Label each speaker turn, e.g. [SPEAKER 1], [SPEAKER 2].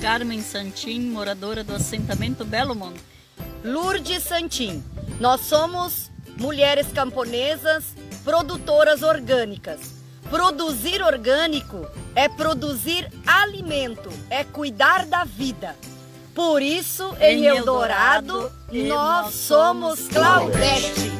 [SPEAKER 1] Carmen Santim, moradora do assentamento Belo Monte.
[SPEAKER 2] Lourdes Santim. Nós somos mulheres camponesas, produtoras orgânicas. Produzir orgânico é produzir alimento, é cuidar da vida. Por isso, em, em Eldorado, Eldorado nós somos Claudete.